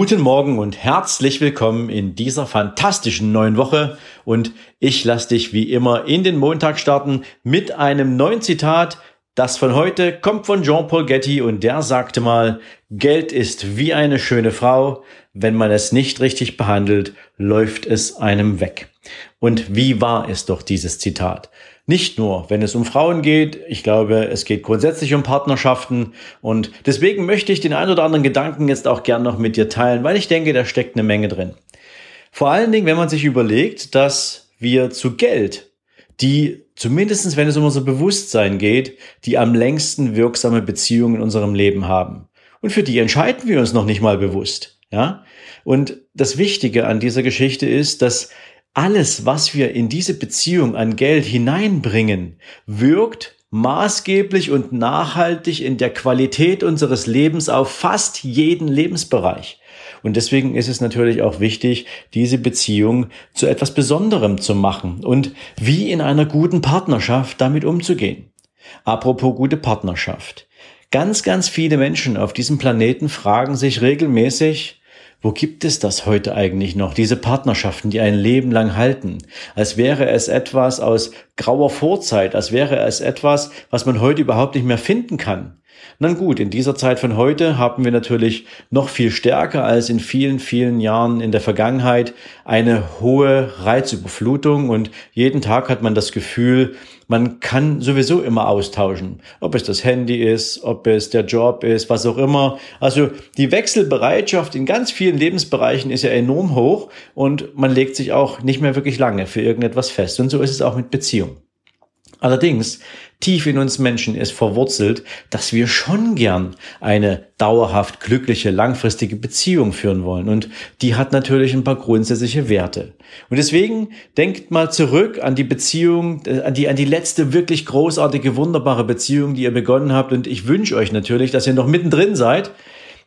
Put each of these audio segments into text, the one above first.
Guten Morgen und herzlich willkommen in dieser fantastischen neuen Woche. Und ich lasse dich wie immer in den Montag starten mit einem neuen Zitat. Das von heute kommt von Jean-Paul Getty und der sagte mal, Geld ist wie eine schöne Frau. Wenn man es nicht richtig behandelt, läuft es einem weg. Und wie wahr ist doch dieses Zitat? Nicht nur, wenn es um Frauen geht, ich glaube, es geht grundsätzlich um Partnerschaften und deswegen möchte ich den ein oder anderen Gedanken jetzt auch gern noch mit dir teilen, weil ich denke, da steckt eine Menge drin. Vor allen Dingen, wenn man sich überlegt, dass wir zu Geld, die zumindestens, wenn es um unser Bewusstsein geht, die am längsten wirksame Beziehungen in unserem Leben haben. Und für die entscheiden wir uns noch nicht mal bewusst. Ja? Und das Wichtige an dieser Geschichte ist, dass alles, was wir in diese Beziehung an Geld hineinbringen, wirkt maßgeblich und nachhaltig in der Qualität unseres Lebens auf fast jeden Lebensbereich. Und deswegen ist es natürlich auch wichtig, diese Beziehung zu etwas Besonderem zu machen und wie in einer guten Partnerschaft damit umzugehen. Apropos gute Partnerschaft. Ganz, ganz viele Menschen auf diesem Planeten fragen sich regelmäßig, wo gibt es das heute eigentlich noch? Diese Partnerschaften, die ein Leben lang halten. Als wäre es etwas aus grauer Vorzeit, als wäre es etwas, was man heute überhaupt nicht mehr finden kann. Na gut, in dieser Zeit von heute haben wir natürlich noch viel stärker als in vielen, vielen Jahren in der Vergangenheit eine hohe Reizüberflutung und jeden Tag hat man das Gefühl, man kann sowieso immer austauschen. Ob es das Handy ist, ob es der Job ist, was auch immer. Also die Wechselbereitschaft in ganz vielen Lebensbereichen ist ja enorm hoch und man legt sich auch nicht mehr wirklich lange für irgendetwas fest. Und so ist es auch mit Beziehungen. Allerdings, tief in uns Menschen ist verwurzelt, dass wir schon gern eine dauerhaft glückliche, langfristige Beziehung führen wollen. Und die hat natürlich ein paar grundsätzliche Werte. Und deswegen denkt mal zurück an die Beziehung, äh, an die, an die letzte wirklich großartige, wunderbare Beziehung, die ihr begonnen habt. Und ich wünsche euch natürlich, dass ihr noch mittendrin seid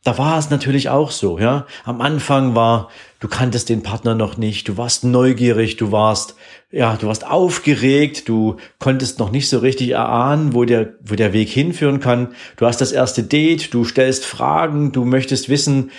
da war es natürlich auch so, ja. Am Anfang war, du kanntest den Partner noch nicht, du warst neugierig, du warst, ja, du warst aufgeregt, du konntest noch nicht so richtig erahnen, wo der, wo der Weg hinführen kann. Du hast das erste Date, du stellst Fragen, du möchtest wissen,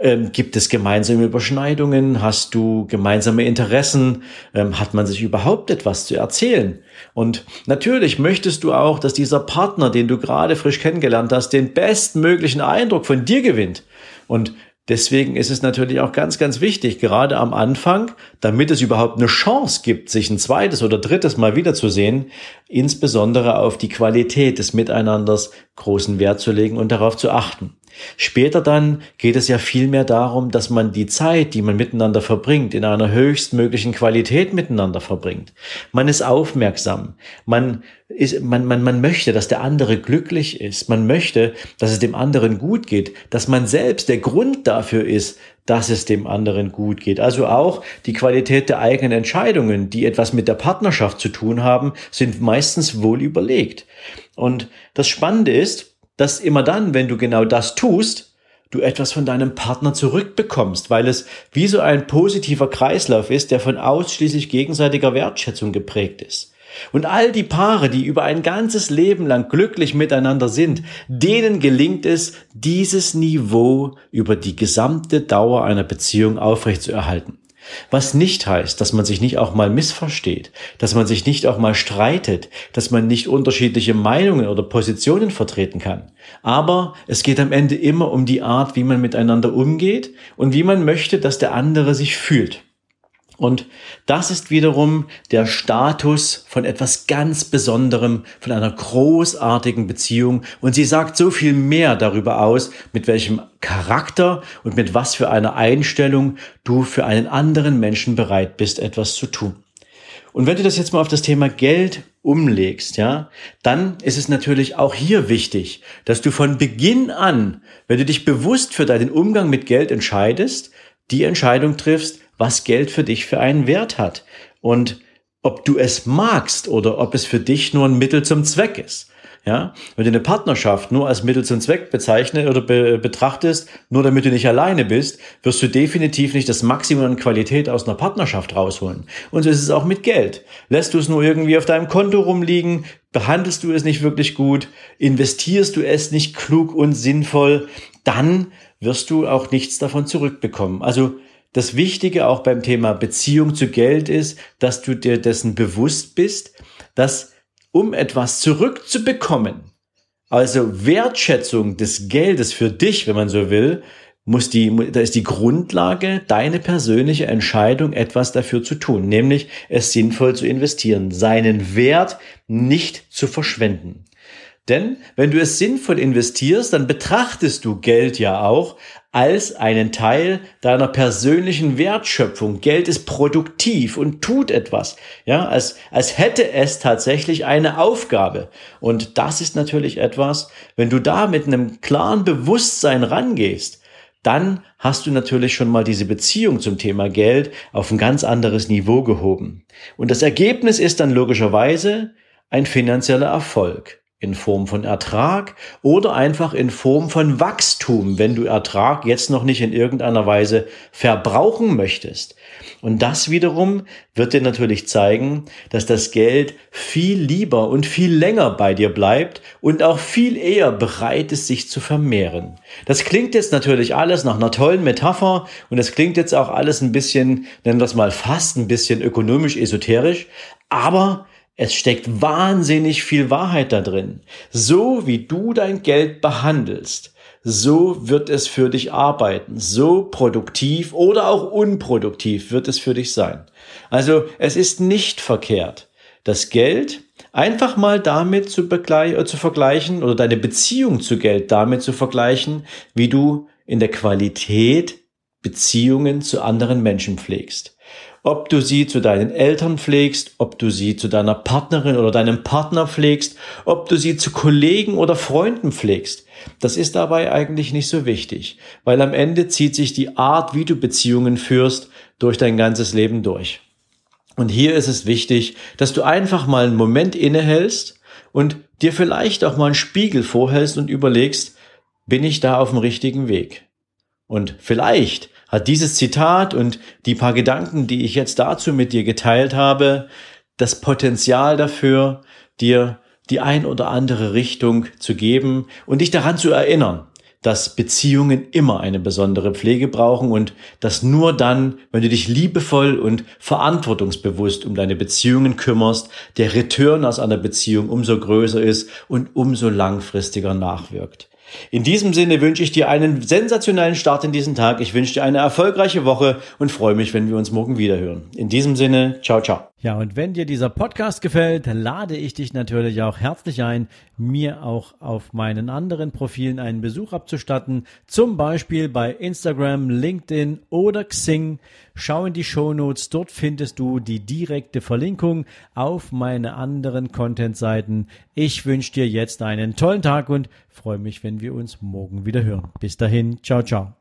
ähm, gibt es gemeinsame Überschneidungen? Hast du gemeinsame Interessen? Ähm, hat man sich überhaupt etwas zu erzählen? Und natürlich möchtest du auch, dass dieser Partner, den du gerade frisch kennengelernt hast, den bestmöglichen Eindruck von dir gewinnt. Und Deswegen ist es natürlich auch ganz, ganz wichtig, gerade am Anfang, damit es überhaupt eine Chance gibt, sich ein zweites oder drittes Mal wiederzusehen, insbesondere auf die Qualität des Miteinanders großen Wert zu legen und darauf zu achten. Später dann geht es ja vielmehr darum, dass man die Zeit, die man miteinander verbringt, in einer höchstmöglichen Qualität miteinander verbringt. Man ist aufmerksam. Man ist, man, man, man möchte, dass der andere glücklich ist. Man möchte, dass es dem anderen gut geht. Dass man selbst der Grund dafür ist, dass es dem anderen gut geht. Also auch die Qualität der eigenen Entscheidungen, die etwas mit der Partnerschaft zu tun haben, sind meistens wohl überlegt. Und das Spannende ist, dass immer dann, wenn du genau das tust, du etwas von deinem Partner zurückbekommst, weil es wie so ein positiver Kreislauf ist, der von ausschließlich gegenseitiger Wertschätzung geprägt ist. Und all die Paare, die über ein ganzes Leben lang glücklich miteinander sind, denen gelingt es, dieses Niveau über die gesamte Dauer einer Beziehung aufrechtzuerhalten. Was nicht heißt, dass man sich nicht auch mal missversteht, dass man sich nicht auch mal streitet, dass man nicht unterschiedliche Meinungen oder Positionen vertreten kann. Aber es geht am Ende immer um die Art, wie man miteinander umgeht und wie man möchte, dass der andere sich fühlt. Und das ist wiederum der Status von etwas ganz Besonderem, von einer großartigen Beziehung. Und sie sagt so viel mehr darüber aus, mit welchem Charakter und mit was für einer Einstellung du für einen anderen Menschen bereit bist, etwas zu tun. Und wenn du das jetzt mal auf das Thema Geld umlegst, ja, dann ist es natürlich auch hier wichtig, dass du von Beginn an, wenn du dich bewusst für deinen Umgang mit Geld entscheidest, die Entscheidung triffst, was Geld für dich für einen Wert hat. Und ob du es magst oder ob es für dich nur ein Mittel zum Zweck ist. Ja, wenn du eine Partnerschaft nur als Mittel zum Zweck bezeichnest oder be betrachtest, nur damit du nicht alleine bist, wirst du definitiv nicht das Maximum an Qualität aus einer Partnerschaft rausholen. Und so ist es auch mit Geld. Lässt du es nur irgendwie auf deinem Konto rumliegen, behandelst du es nicht wirklich gut, investierst du es nicht klug und sinnvoll, dann wirst du auch nichts davon zurückbekommen. Also das Wichtige auch beim Thema Beziehung zu Geld ist, dass du dir dessen bewusst bist, dass um etwas zurückzubekommen, also Wertschätzung des Geldes für dich, wenn man so will, muss die, da ist die Grundlage deine persönliche Entscheidung, etwas dafür zu tun, nämlich es sinnvoll zu investieren, seinen Wert nicht zu verschwenden. Denn wenn du es sinnvoll investierst, dann betrachtest du Geld ja auch als einen Teil deiner persönlichen Wertschöpfung. Geld ist produktiv und tut etwas. Ja, als, als hätte es tatsächlich eine Aufgabe. Und das ist natürlich etwas, wenn du da mit einem klaren Bewusstsein rangehst, dann hast du natürlich schon mal diese Beziehung zum Thema Geld auf ein ganz anderes Niveau gehoben. Und das Ergebnis ist dann logischerweise ein finanzieller Erfolg in Form von Ertrag oder einfach in Form von Wachstum, wenn du Ertrag jetzt noch nicht in irgendeiner Weise verbrauchen möchtest. Und das wiederum wird dir natürlich zeigen, dass das Geld viel lieber und viel länger bei dir bleibt und auch viel eher bereit ist, sich zu vermehren. Das klingt jetzt natürlich alles nach einer tollen Metapher und es klingt jetzt auch alles ein bisschen, nennen wir es mal fast ein bisschen ökonomisch esoterisch, aber es steckt wahnsinnig viel Wahrheit da drin. So wie du dein Geld behandelst, so wird es für dich arbeiten. So produktiv oder auch unproduktiv wird es für dich sein. Also es ist nicht verkehrt, das Geld einfach mal damit zu, äh, zu vergleichen oder deine Beziehung zu Geld damit zu vergleichen, wie du in der Qualität Beziehungen zu anderen Menschen pflegst ob du sie zu deinen Eltern pflegst, ob du sie zu deiner Partnerin oder deinem Partner pflegst, ob du sie zu Kollegen oder Freunden pflegst. Das ist dabei eigentlich nicht so wichtig, weil am Ende zieht sich die Art, wie du Beziehungen führst, durch dein ganzes Leben durch. Und hier ist es wichtig, dass du einfach mal einen Moment innehältst und dir vielleicht auch mal einen Spiegel vorhältst und überlegst, bin ich da auf dem richtigen Weg? Und vielleicht hat dieses Zitat und die paar Gedanken, die ich jetzt dazu mit dir geteilt habe, das Potenzial dafür, dir die ein oder andere Richtung zu geben und dich daran zu erinnern, dass Beziehungen immer eine besondere Pflege brauchen und dass nur dann, wenn du dich liebevoll und verantwortungsbewusst um deine Beziehungen kümmerst, der Return aus einer Beziehung umso größer ist und umso langfristiger nachwirkt. In diesem Sinne wünsche ich dir einen sensationellen Start in diesen Tag. Ich wünsche dir eine erfolgreiche Woche und freue mich, wenn wir uns morgen wieder hören. In diesem Sinne, ciao, ciao. Ja, und wenn dir dieser Podcast gefällt, lade ich dich natürlich auch herzlich ein, mir auch auf meinen anderen Profilen einen Besuch abzustatten, zum Beispiel bei Instagram, LinkedIn oder Xing. Schau in die Shownotes, dort findest du die direkte Verlinkung auf meine anderen Content-Seiten. Ich wünsche dir jetzt einen tollen Tag und freue mich, wenn wir uns morgen wieder hören. Bis dahin, ciao, ciao.